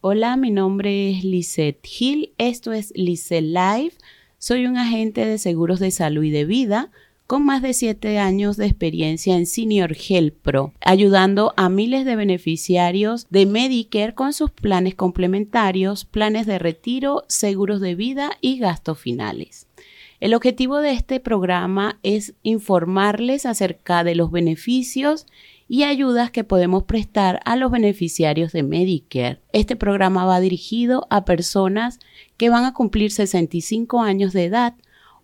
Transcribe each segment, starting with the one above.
Hola, mi nombre es Lisette Hill. Esto es Lisette Live. Soy un agente de seguros de salud y de vida con más de siete años de experiencia en Senior Health Pro, ayudando a miles de beneficiarios de Medicare con sus planes complementarios, planes de retiro, seguros de vida y gastos finales. El objetivo de este programa es informarles acerca de los beneficios y ayudas que podemos prestar a los beneficiarios de Medicare. Este programa va dirigido a personas que van a cumplir 65 años de edad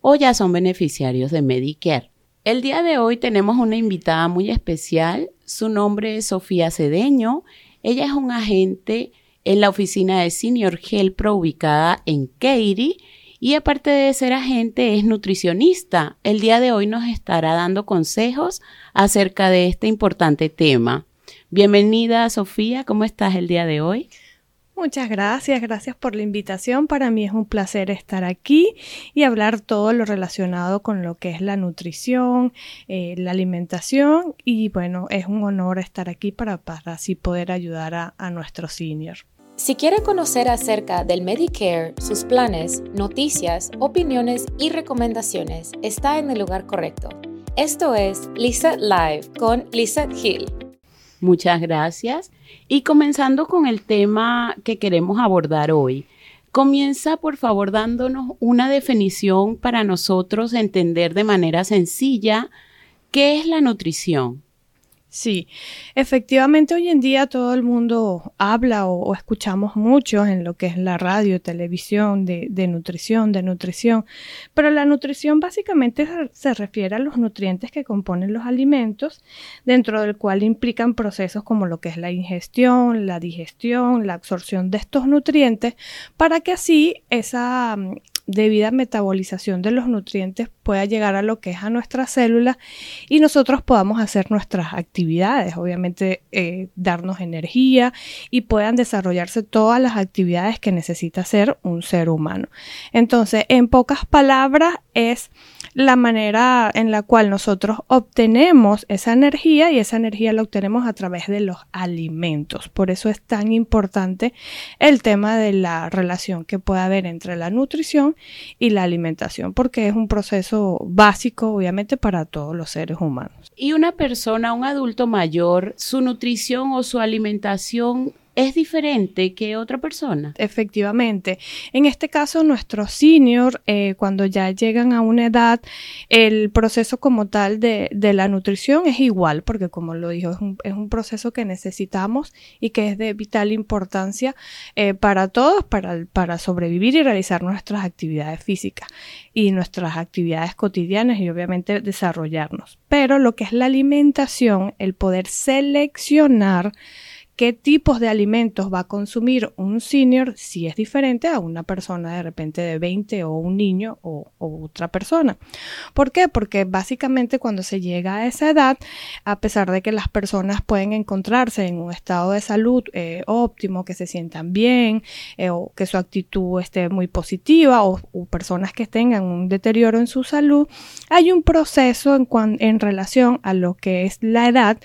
o ya son beneficiarios de Medicare. El día de hoy tenemos una invitada muy especial. Su nombre es Sofía Cedeño. Ella es un agente en la oficina de Senior Pro ubicada en Katy y aparte de ser agente es nutricionista. El día de hoy nos estará dando consejos acerca de este importante tema. Bienvenida Sofía, ¿cómo estás el día de hoy? Muchas gracias, gracias por la invitación. Para mí es un placer estar aquí y hablar todo lo relacionado con lo que es la nutrición, eh, la alimentación y bueno, es un honor estar aquí para, así poder ayudar a, a nuestros seniors. Si quiere conocer acerca del Medicare, sus planes, noticias, opiniones y recomendaciones, está en el lugar correcto. Esto es Lisa Live con Lisa Hill. Muchas gracias. Y comenzando con el tema que queremos abordar hoy, comienza por favor dándonos una definición para nosotros entender de manera sencilla qué es la nutrición. Sí, efectivamente hoy en día todo el mundo habla o, escuchamos mucho en lo que es la radio, televisión, de, nutrición, de nutrición, pero la nutrición básicamente se, refiere a los nutrientes que componen los alimentos, dentro del cual implican procesos como lo que es la ingestión, la digestión, la absorción de estos nutrientes, para que así esa debida metabolización de los nutrientes pueda llegar a lo que es a nuestras células y nosotros podamos hacer nuestras actividades, obviamente eh, darnos energía y puedan desarrollarse todas las actividades que necesita hacer un ser humano. Entonces, en pocas palabras, es la manera en la cual nosotros obtenemos esa energía y esa energía la obtenemos a través de los alimentos. Por eso es tan importante el tema de la relación que puede haber entre la nutrición y la alimentación, porque es un proceso básico, obviamente, para todos los seres humanos. Y una persona, un adulto mayor, su nutrición o su alimentación es diferente que otra persona. Efectivamente. En este caso, nuestros seniors, eh, cuando ya llegan a una edad, el proceso como tal de, la nutrición es igual, porque como lo dijo, es un, proceso que necesitamos y que es de vital importancia eh, para todos, para sobrevivir y realizar nuestras actividades físicas y nuestras actividades cotidianas y obviamente desarrollarnos. Pero lo que es la alimentación, el poder seleccionar, qué tipos de alimentos va a consumir un senior si es diferente a una persona de repente de 20 o un niño o, otra persona. ¿Por qué? Porque básicamente cuando se llega a esa edad, a pesar de que las personas pueden encontrarse en un estado de salud eh, óptimo, que se sientan bien eh, o que su actitud esté muy positiva o, personas que tengan un deterioro en su salud, hay un proceso en, en relación a lo que es la edad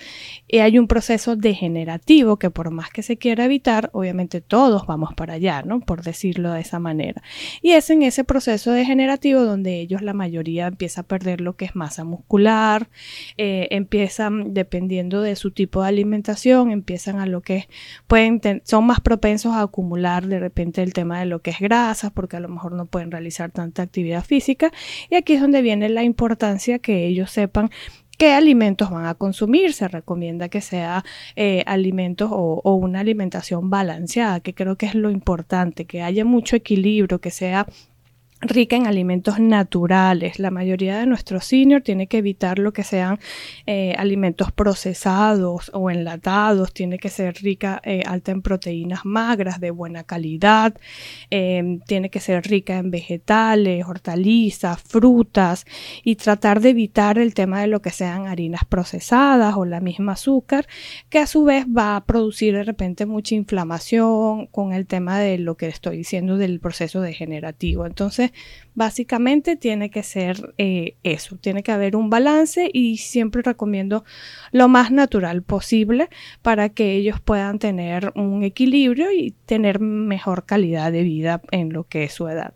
y hay un proceso degenerativo que por más que se quiera evitar, obviamente todos vamos para allá, ¿no? Por decirlo de esa manera. Y es en ese proceso degenerativo donde ellos, la mayoría, empieza a perder lo que es masa muscular, eh, empiezan, dependiendo de su tipo de alimentación, empiezan a lo que pueden, son más propensos a acumular de repente el tema de lo que es grasas, porque a lo mejor no pueden realizar tanta actividad física. Y aquí es donde viene la importancia que ellos sepan qué alimentos van a consumir. Se recomienda que sea eh, alimentos o, o, una alimentación balanceada, que creo que es lo importante, que haya mucho equilibrio, que sea rica en alimentos naturales. La mayoría de nuestros seniors tiene que evitar lo que sean eh, alimentos procesados o enlatados. Tiene que ser rica, eh, alta en proteínas magras de buena calidad. Em, tiene que ser rica en vegetales, hortalizas, frutas y tratar de evitar el tema de lo que sean harinas procesadas o la misma azúcar, que a su vez va a producir de repente mucha inflamación con el tema de lo que estoy diciendo del proceso degenerativo. Entonces, Básicamente tiene que ser eh, eso, tiene que haber un balance y siempre recomiendo lo más natural posible para que ellos puedan tener un equilibrio y tener mejor calidad de vida en lo que es su edad.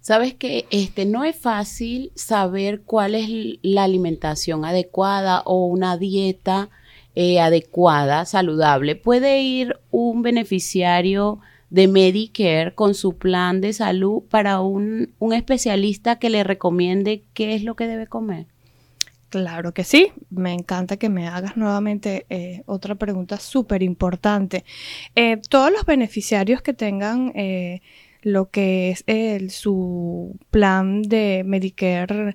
Sabes que este no es fácil saber cuál es la alimentación adecuada o una dieta eh, adecuada, saludable. Puede ir un beneficiario de Medicare con su plan de salud para un, especialista que le recomiende qué es lo que debe comer. Claro que sí, me encanta que me hagas nuevamente eh, otra pregunta súper importante. Eh, todos los beneficiarios que tengan lo que es el, su plan de Medicare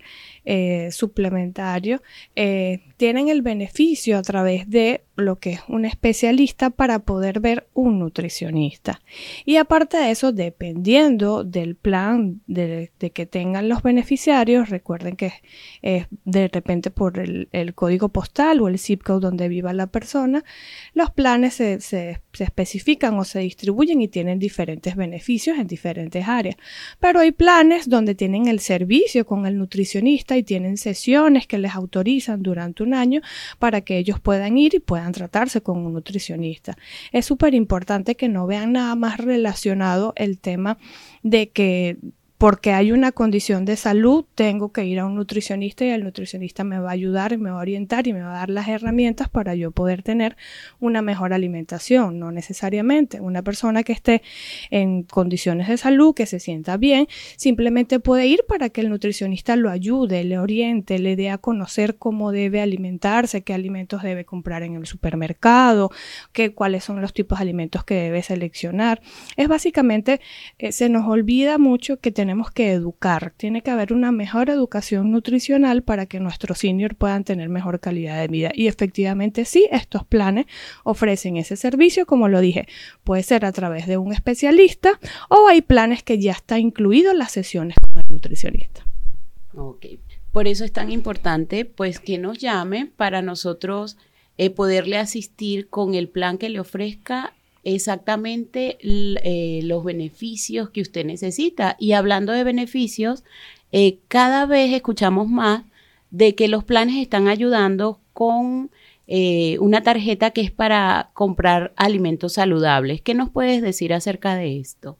eh, suplementario, eh, tienen el beneficio a través de lo que es un especialista para poder ver un nutricionista. Y aparte de eso, dependiendo del plan de, que tengan los beneficiarios, recuerden que es de repente por el, código postal o el zip code donde viva la persona, los planes se, se especifican o se distribuyen y tienen diferentes beneficios en diferentes áreas. Pero hay planes donde tienen el servicio con el nutricionista y tienen sesiones que les autorizan durante un año para que ellos puedan ir y puedan tratarse con un nutricionista. Es súper importante que no vean nada más relacionado el tema de que porque hay una condición de salud, tengo que ir a un nutricionista y el nutricionista me va a ayudar y me va a orientar y me va a dar las herramientas para yo poder tener una mejor alimentación. No necesariamente una persona que esté en condiciones de salud, que se sienta bien, simplemente puede ir para que el nutricionista lo ayude, le oriente, le dé a conocer cómo debe alimentarse, qué alimentos debe comprar en el supermercado, qué, cuáles son los tipos de alimentos que debe seleccionar. Es básicamente, eh, se nos olvida mucho que tenemos tenemos que educar. Tiene que haber una mejor educación nutricional para que nuestros seniors puedan tener mejor calidad de vida. Y efectivamente sí, estos planes ofrecen ese servicio, como lo dije, puede ser a través de un especialista o hay planes que ya está incluido en las sesiones con el nutricionista. Ok, por eso es tan importante pues que nos llame para nosotros eh, poderle asistir con el plan que le ofrezca exactamente eh, los beneficios que usted necesita. Y hablando de beneficios, eh, cada vez escuchamos más de que los planes están ayudando con eh, una tarjeta que es para comprar alimentos saludables. ¿Qué nos puedes decir acerca de esto?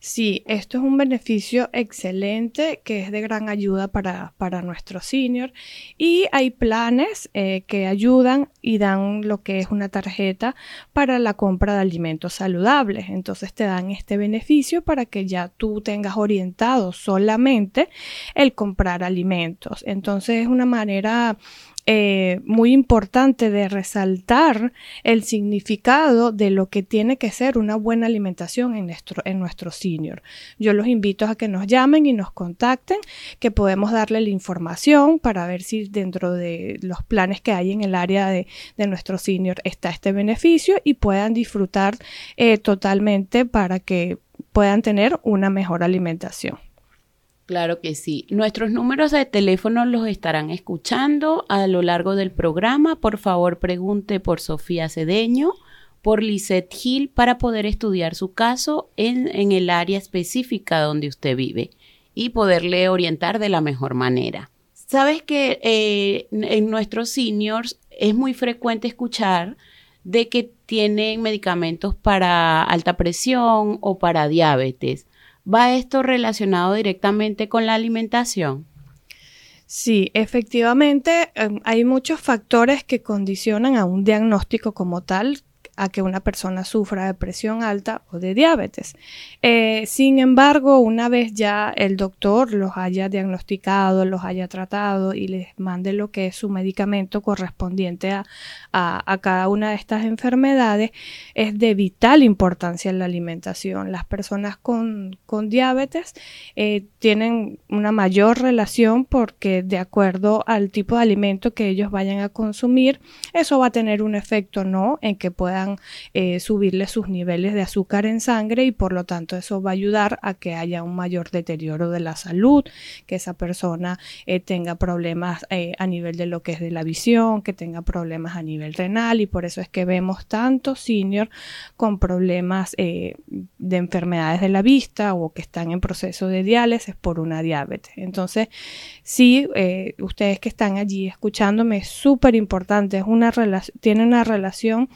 Sí, esto es un beneficio excelente que es de gran ayuda para, para nuestros seniors y hay planes eh, que ayudan y dan lo que es una tarjeta para la compra de alimentos saludables. Entonces te dan este beneficio para que ya tú tengas orientado solamente el comprar alimentos. Entonces es una manera eh, muy importante de resaltar el significado de lo que tiene que ser una buena alimentación en nuestro, en nuestro senior. Yo los invito a que nos llamen y nos contacten, que podemos darle la información para ver si dentro de los planes que hay en el área de, de nuestro senior está este beneficio y puedan disfrutar eh, totalmente para que puedan tener una mejor alimentación. Claro que sí. Nuestros números de teléfono los estarán escuchando a lo largo del programa. Por favor, pregunte por Sofía Cedeño, por Lisette Hill, para poder estudiar su caso en, en el área específica donde usted vive y poderle orientar de la mejor manera. Sabes que eh, en nuestros seniors es muy frecuente escuchar de que tienen medicamentos para alta presión o para diabetes. ¿Va esto relacionado directamente con la alimentación? Sí, efectivamente, em, hay muchos factores que condicionan a un diagnóstico como tal, a que una persona sufra de presión alta o de diabetes. Eh, sin embargo, una vez ya el doctor los haya diagnosticado, los haya tratado y les mande lo que es su medicamento correspondiente a, cada una de estas enfermedades, es de vital importancia en la alimentación. Las personas con, diabetes eh, tienen una mayor relación porque de acuerdo al tipo de alimento que ellos vayan a consumir, eso va a tener un efecto no en que puedan eh, subirle sus niveles de azúcar en sangre y por lo tanto eso va a ayudar a que haya un mayor deterioro de la salud, que esa persona eh, tenga problemas eh, a nivel de lo que es de la visión, que tenga problemas a nivel renal y por eso es que vemos tantos senior con problemas de enfermedades de la vista o que están en proceso de diálisis por una diabetes. Entonces, sí, ustedes que están allí escuchándome, es súper importante, es una tiene una relación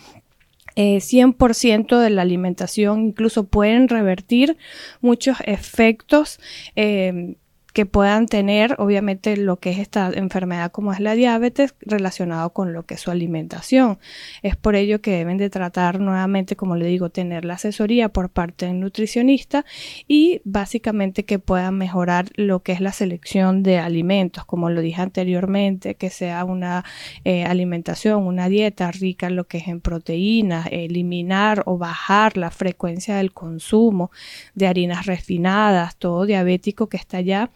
100% eh, de la alimentación, incluso pueden revertir muchos efectos eh, que puedan tener, obviamente, lo que es esta enfermedad como es la diabetes relacionado con lo que es su alimentación. Es por ello que deben de tratar nuevamente, como le digo, tener la asesoría por parte del nutricionista y básicamente que puedan mejorar lo que es la selección de alimentos, como lo dije anteriormente, que sea una eh, alimentación, una dieta rica en lo que es en proteínas, eliminar o bajar la frecuencia del consumo de harinas refinadas, todo diabético que está ya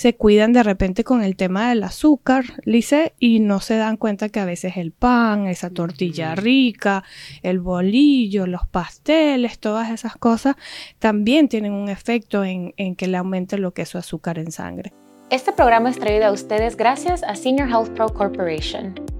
se cuidan de repente con el tema del azúcar, Lice, y no se dan cuenta que a veces el pan, esa tortilla rica, el bolillo, los pasteles, todas esas cosas también tienen un efecto en, en que le aumente lo que es su azúcar en sangre. Este programa es traído a ustedes gracias a Senior Health Pro Corporation.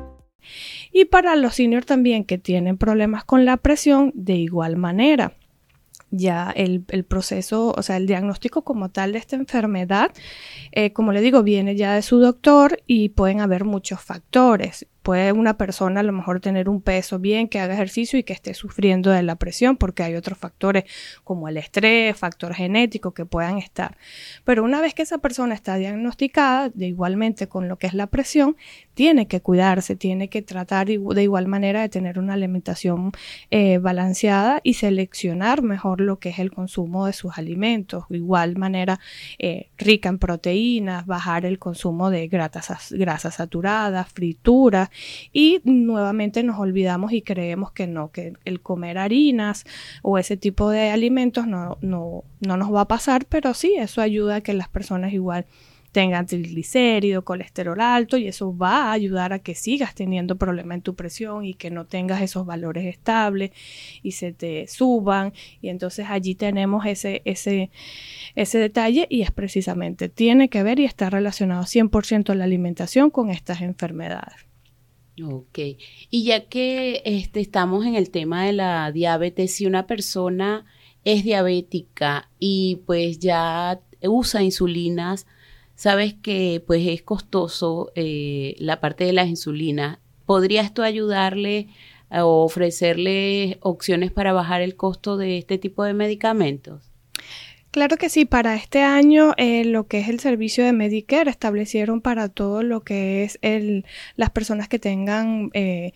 Y para los seniors también que tienen problemas con la presión, de igual manera. Ya el, proceso, o sea, el diagnóstico como tal de esta enfermedad, eh, como le digo, viene ya de su doctor y pueden haber muchos factores. Puede una persona a lo mejor tener un peso bien, que haga ejercicio y que esté sufriendo de la presión, porque hay otros factores como el estrés, factor genético que puedan estar. Pero una vez que esa persona está diagnosticada, de igualmente con lo que es la presión, tiene que cuidarse, tiene que tratar de igual manera de tener una alimentación eh, balanceada y seleccionar mejor lo que es el consumo de sus alimentos. De igual manera, eh, rica en proteínas, bajar el consumo de grasas, grasas saturadas, frituras y nuevamente nos olvidamos y creemos que no, que el comer harinas o ese tipo de alimentos no, no, no nos va a pasar, pero sí, eso ayuda a que las personas igual tengan triglicérido, colesterol alto y eso va a ayudar a que sigas teniendo problema en tu presión y que no tengas esos valores estables y se te suban y entonces allí tenemos ese, ese, ese detalle y es precisamente, tiene que ver y está relacionado 100% la alimentación con estas enfermedades. Ok, y ya que este, estamos en el tema de la diabetes, si una persona es diabética y pues ya usa insulinas, sabes que pues es costoso eh, la parte de las insulinas, ¿podría esto ayudarle o ofrecerle opciones para bajar el costo de este tipo de medicamentos? Claro que sí, para este año eh, lo que es el servicio de Medicare establecieron para todo lo que es el, las personas que tengan, eh,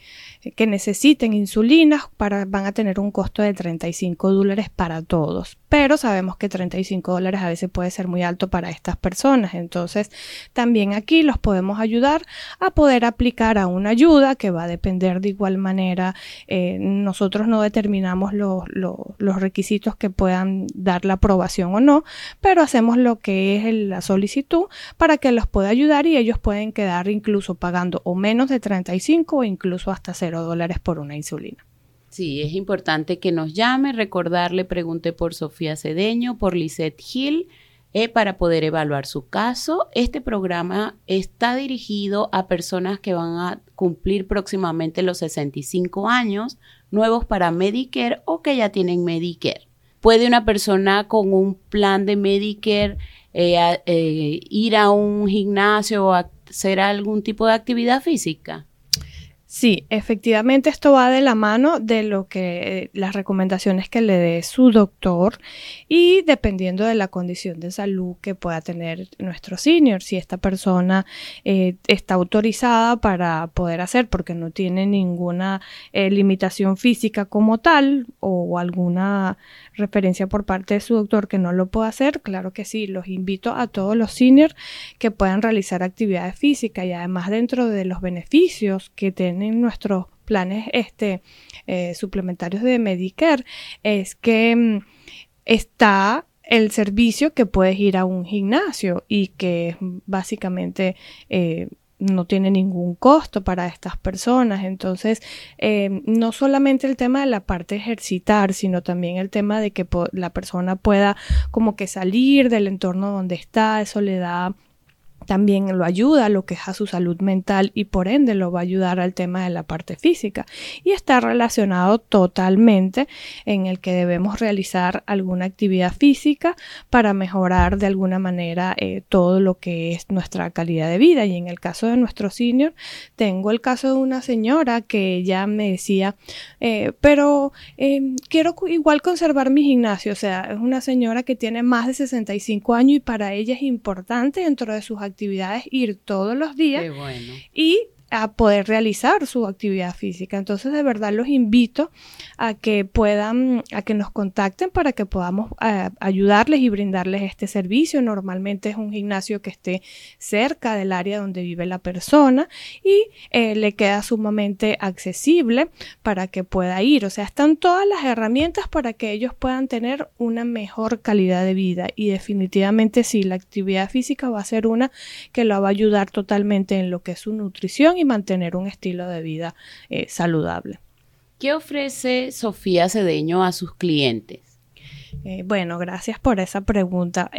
que necesiten insulinas, van a tener un costo de 35 dólares para todos pero sabemos que 35 dólares a veces puede ser muy alto para estas personas. Entonces, también aquí los podemos ayudar a poder aplicar a una ayuda que va a depender de igual manera. Eh, nosotros no determinamos los requisitos que puedan dar la aprobación o no, pero hacemos lo que es la solicitud para que los pueda ayudar y ellos pueden quedar incluso pagando o menos de 35 o incluso hasta 0 dólares por una insulina. Sí, es importante que nos llame, recordarle, pregunte por Sofía Cedeño, por Lisette Hill, eh, para poder evaluar su caso. Este programa está dirigido a personas que van a cumplir próximamente los 65 años, nuevos para Medicare o que ya tienen Medicare. ¿Puede una persona con un plan de Medicare eh, eh, ir a un gimnasio o hacer algún tipo de actividad física? Sí, efectivamente esto va de la mano de lo que las recomendaciones que le dé su doctor y dependiendo de la condición de salud que pueda tener nuestro senior, si esta persona eh, está autorizada para poder hacer porque no tiene ninguna limitación física como tal o alguna referencia por parte de su doctor que no lo pueda hacer, claro que sí, los invito a todos los seniors que puedan realizar actividades físicas y además dentro de los beneficios que tienen nuestros planes este, eh, suplementarios de Medicare es que mm, está el servicio que puedes ir a un gimnasio y que básicamente eh, no tiene ningún costo para estas personas. Entonces, eh, no solamente el tema de la parte ejercitar, sino también el tema de que la persona pueda como que salir del entorno donde está, eso le da también lo ayuda lo que es a su salud mental y por ende lo va a ayudar al tema de la parte física. Y está relacionado totalmente en el que debemos realizar alguna actividad física para mejorar de alguna manera eh, todo lo que es nuestra calidad de vida. Y en el caso de nuestro senior tengo el caso de una señora que ya me decía eh, pero eh, quiero igual conservar mi gimnasio o sea es una señora que tiene más de 65 años y para ella es importante dentro de sus actividades actividades ir todos los días y a poder realizar su actividad física. Entonces, de verdad los invito a que puedan, a que nos contacten para que podamos eh, ayudarles y brindarles este servicio. Normalmente es un gimnasio que esté cerca del área donde vive la persona y eh, le queda sumamente accesible para que pueda ir. O sea, están todas las herramientas para que ellos puedan tener una mejor calidad de vida y definitivamente sí, la actividad física va a ser una que lo va a ayudar totalmente en lo que es su nutrición mantener un estilo de vida eh, saludable. ¿Qué ofrece Sofía Cedeño a sus clientes? Eh, bueno, gracias por esa pregunta.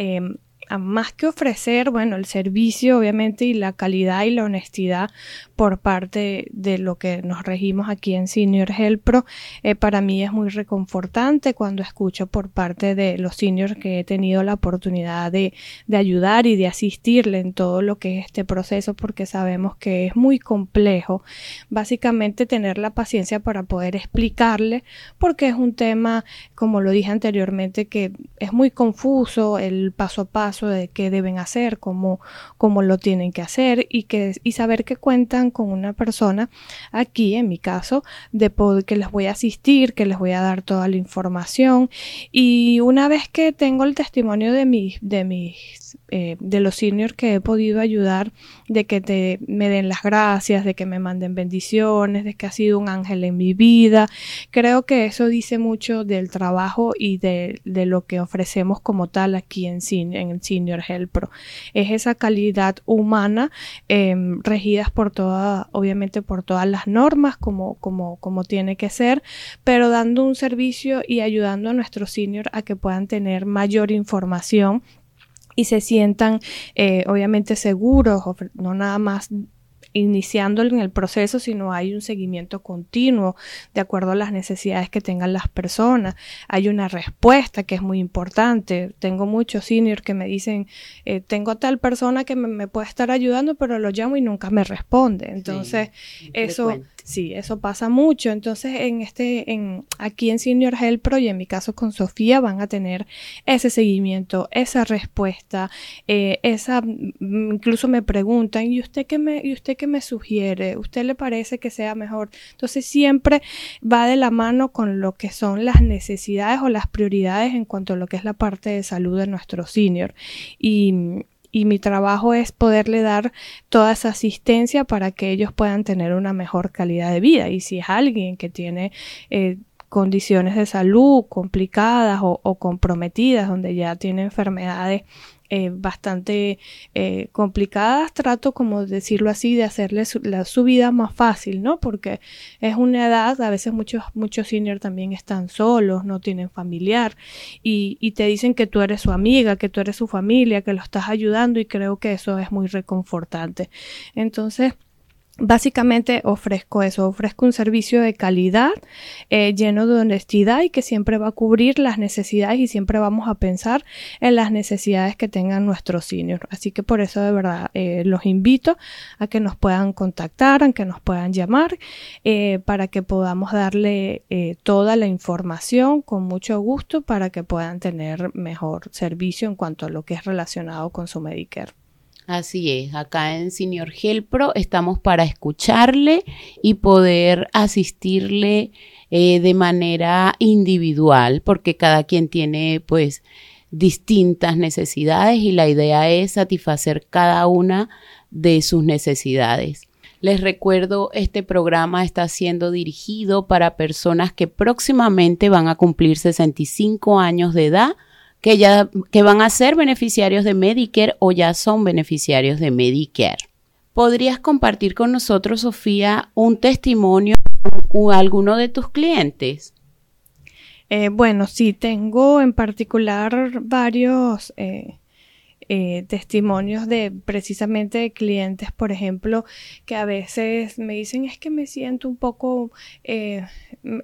Más que ofrecer, bueno, el servicio obviamente y la calidad y la honestidad por parte de lo que nos regimos aquí en Senior Health Pro, eh, para mí es muy reconfortante cuando escucho por parte de los seniors que he tenido la oportunidad de, de ayudar y de asistirle en todo lo que es este proceso porque sabemos que es muy complejo. Básicamente tener la paciencia para poder explicarle porque es un tema, como lo dije anteriormente, que es muy confuso el paso a paso de qué deben hacer, cómo, cómo lo tienen que hacer y, que, y saber que cuentan con una persona aquí, en mi caso, de que les voy a asistir, que les voy a dar toda la información. Y una vez que tengo el testimonio de mis, de mis, eh, de los seniors que he podido ayudar, de que te, me den las gracias, de que me manden bendiciones, de que ha sido un ángel en mi vida, creo que eso dice mucho del trabajo y de, de lo que ofrecemos como tal aquí en, en el Senior Health Pro. Es esa calidad humana em, regidas por toda, obviamente por todas las normas como, como, como tiene que ser, pero dando un servicio y ayudando a nuestros seniors a que puedan tener mayor información y se sientan eh, obviamente seguros, no nada más iniciando en el proceso, sino hay un seguimiento continuo de acuerdo a las necesidades que tengan las personas. Hay una respuesta que es muy importante. Tengo muchos seniors que me dicen, eh, tengo a tal persona que me, puede estar ayudando, pero lo llamo y nunca me responde. Entonces, eso... Sí, eso pasa mucho. Entonces, en este, en, aquí en Senior Health Pro y en mi caso con Sofía van a tener ese seguimiento, esa respuesta, eh, esa, mm, incluso me preguntan, ¿y usted qué me, y usted qué me sugiere? ¿Usted le parece que sea mejor? Entonces, siempre va de la mano con lo que son las necesidades o las prioridades en cuanto a lo que es la parte de salud de nuestro senior. Y y mi trabajo es poderle dar toda esa asistencia para que ellos puedan tener una mejor calidad de vida. Y si es alguien que tiene eh, condiciones de salud complicadas o, comprometidas, donde ya tiene enfermedades eh, bastante eh, complicadas, trato como decirlo así, de hacerles su, la, su vida más fácil, ¿no? Porque es una edad, a veces muchos, muchos seniors también están solos, no tienen familiar y te dicen que tú eres su amiga, que tú eres su familia, que lo estás ayudando y creo que eso es muy reconfortante. Entonces, Básicamente ofrezco eso, ofrezco un servicio de calidad eh, lleno de honestidad y que siempre va a cubrir las necesidades y siempre vamos a pensar en las necesidades que tengan nuestros seniors. Así que por eso de verdad eh, los invito a que nos puedan contactar, a que nos puedan llamar eh, para que podamos darle toda la información con mucho gusto para que puedan tener mejor servicio en cuanto a lo que es relacionado con su Medicare. Así es, acá en Senior Health Pro estamos para escucharle y poder asistirle eh, de manera individual, porque cada quien tiene pues distintas necesidades y la idea es satisfacer cada una de sus necesidades. Les recuerdo, este programa está siendo dirigido para personas que próximamente van a cumplir 65 años de edad que ya que van a ser beneficiarios de Medicare o ya son beneficiarios de Medicare. ¿Podrías compartir con nosotros, Sofía, un testimonio o alguno de tus clientes? Eh, bueno, sí, tengo en particular varios eh, eh, testimonios de precisamente clientes, por ejemplo, que a veces me dicen es que me siento un poco, eh,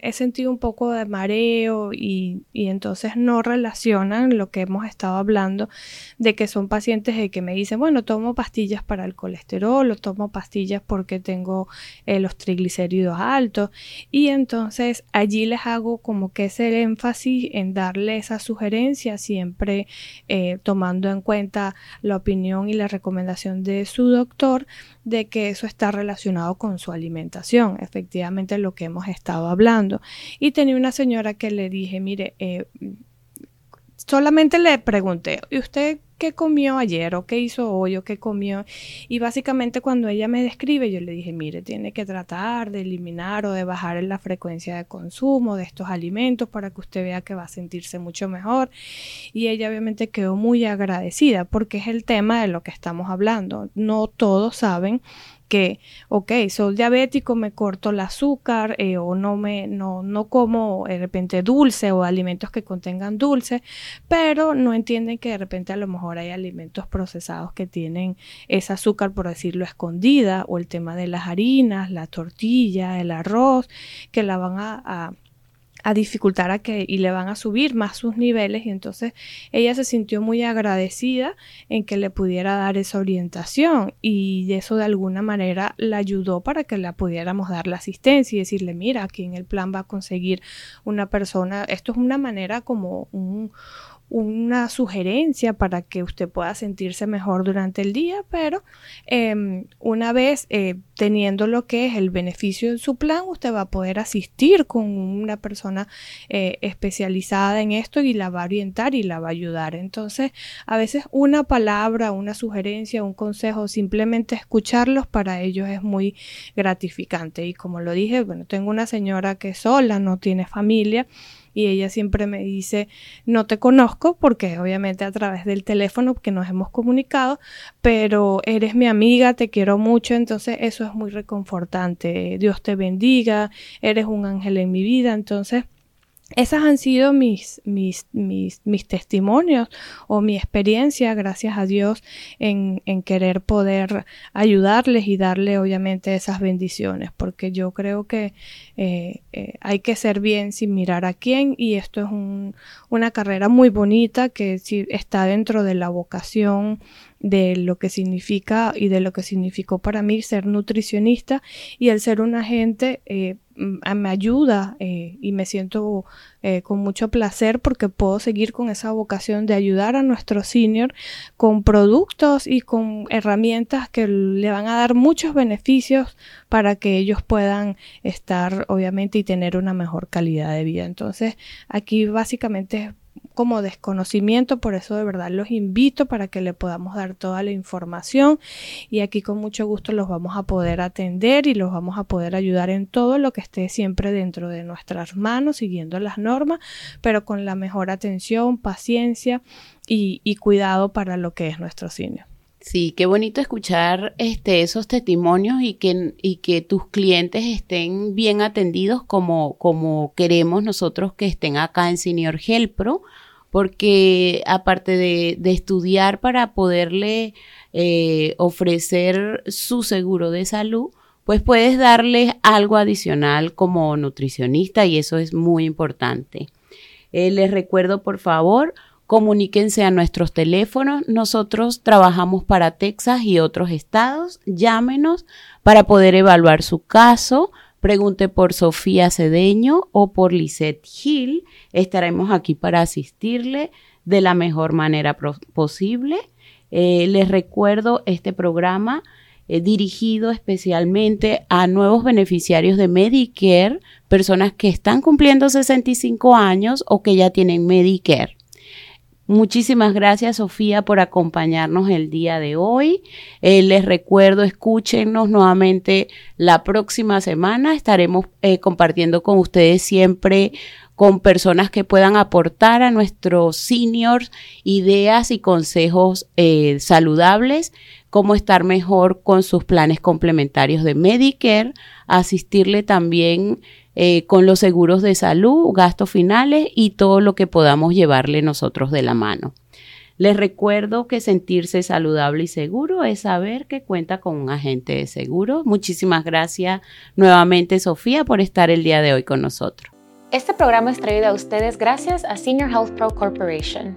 he sentido un poco de mareo y, y, entonces no relacionan lo que hemos estado hablando de que son pacientes de que me dicen, bueno, tomo pastillas para el colesterol o tomo pastillas porque tengo eh, los triglicéridos altos y entonces allí les hago como que ese énfasis en darle esa sugerencia siempre tomando en cuenta la opinión y la recomendación de su doctor de que eso está relacionado con su alimentación, efectivamente lo que hemos estado hablando. Y tenía una señora que le dije, mire, eh, solamente le pregunté, ¿y usted qué comió ayer o qué hizo hoy o qué comió. Y básicamente cuando ella me describe, yo le dije, mire, tiene que tratar de eliminar o de bajar la frecuencia de consumo de estos alimentos para que usted vea que va a sentirse mucho mejor. Y ella obviamente quedó muy agradecida porque es el tema de lo que estamos hablando. No todos saben que, ok, soy diabético, me corto el azúcar eh, o no me, no, no como de repente dulce o alimentos que contengan dulce, pero no entienden que de repente a lo mejor hay alimentos procesados que tienen ese azúcar, por decirlo, escondida, o el tema de las harinas, la tortilla, el arroz, que la van a a dificultar a que y le van a subir más sus niveles y entonces ella se sintió muy agradecida en que le pudiera dar esa orientación y eso de alguna manera la ayudó para que la pudiéramos dar la asistencia y decirle mira aquí en el plan va a conseguir una persona esto es una manera como un una sugerencia para que usted pueda sentirse mejor durante el día, pero em, una vez eh, teniendo lo que es el beneficio en su plan, usted va a poder asistir con una persona eh, especializada en esto y la va a orientar y la va a ayudar. Entonces, a veces una palabra, una sugerencia, un consejo, simplemente escucharlos para ellos es muy gratificante. Y como lo dije, bueno, tengo una señora que sola, no tiene familia y ella siempre me dice, no te conozco porque obviamente a través del teléfono que nos hemos comunicado, pero eres mi amiga, te quiero mucho, entonces eso es muy reconfortante. Dios te bendiga, eres un ángel en mi vida, entonces esas han sido mis, mis, mis, mis, testimonios o mi experiencia, gracias a Dios, en, en, querer poder ayudarles y darle obviamente esas bendiciones, porque yo creo que eh, eh, hay que ser bien sin mirar a quién y esto es un, una carrera muy bonita que si está dentro de la vocación de lo que significa y de lo que significó para mí ser nutricionista y el ser un agente eh, me ayuda eh, y me siento eh, con mucho placer porque puedo seguir con esa vocación de ayudar a nuestro senior con productos y con herramientas que le van a dar muchos beneficios para que ellos puedan estar obviamente y tener una mejor calidad de vida. Entonces aquí básicamente como desconocimiento, por eso de verdad los invito para que le podamos dar toda la información y aquí con mucho gusto los vamos a poder atender y los vamos a poder ayudar en todo lo que esté siempre dentro de nuestras manos, siguiendo las normas, pero con la mejor atención, paciencia y, cuidado para lo que es nuestro cine. Sí, qué bonito escuchar este, esos testimonios y que, tus clientes estén bien atendidos como, queremos nosotros que estén acá en Senior Health Pro, porque aparte de, estudiar para poderle eh, ofrecer su seguro de salud, pues puedes darles algo adicional como nutricionista y eso es muy importante. Eh, les recuerdo, por favor, comuníquense a nuestros teléfonos. Nosotros trabajamos para Texas y otros estados. Llámenos para poder evaluar su caso. Pregunte por Sofía Cedeño o por Lisette Hill. Estaremos aquí para asistirle de la mejor manera posible. Eh, les recuerdo este programa eh, dirigido especialmente a nuevos beneficiarios de Medicare, personas que están cumpliendo 65 años o que ya tienen Medicare. Muchísimas gracias, Sofía, por acompañarnos el día de hoy. Eh, les recuerdo, escúchenos nuevamente la próxima semana. Estaremos eh, compartiendo con ustedes siempre con personas que puedan aportar a nuestros seniors ideas y consejos saludables cómo estar mejor con sus planes complementarios de Medicare, asistirle también eh, con los seguros de salud, gastos finales y todo lo que podamos llevarle nosotros de la mano. Les recuerdo que sentirse saludable y seguro es saber que cuenta con un agente de seguro. Muchísimas gracias nuevamente, Sofía, por estar el día de hoy con nosotros. Este programa es traído a ustedes gracias a Senior Health Pro Corporation.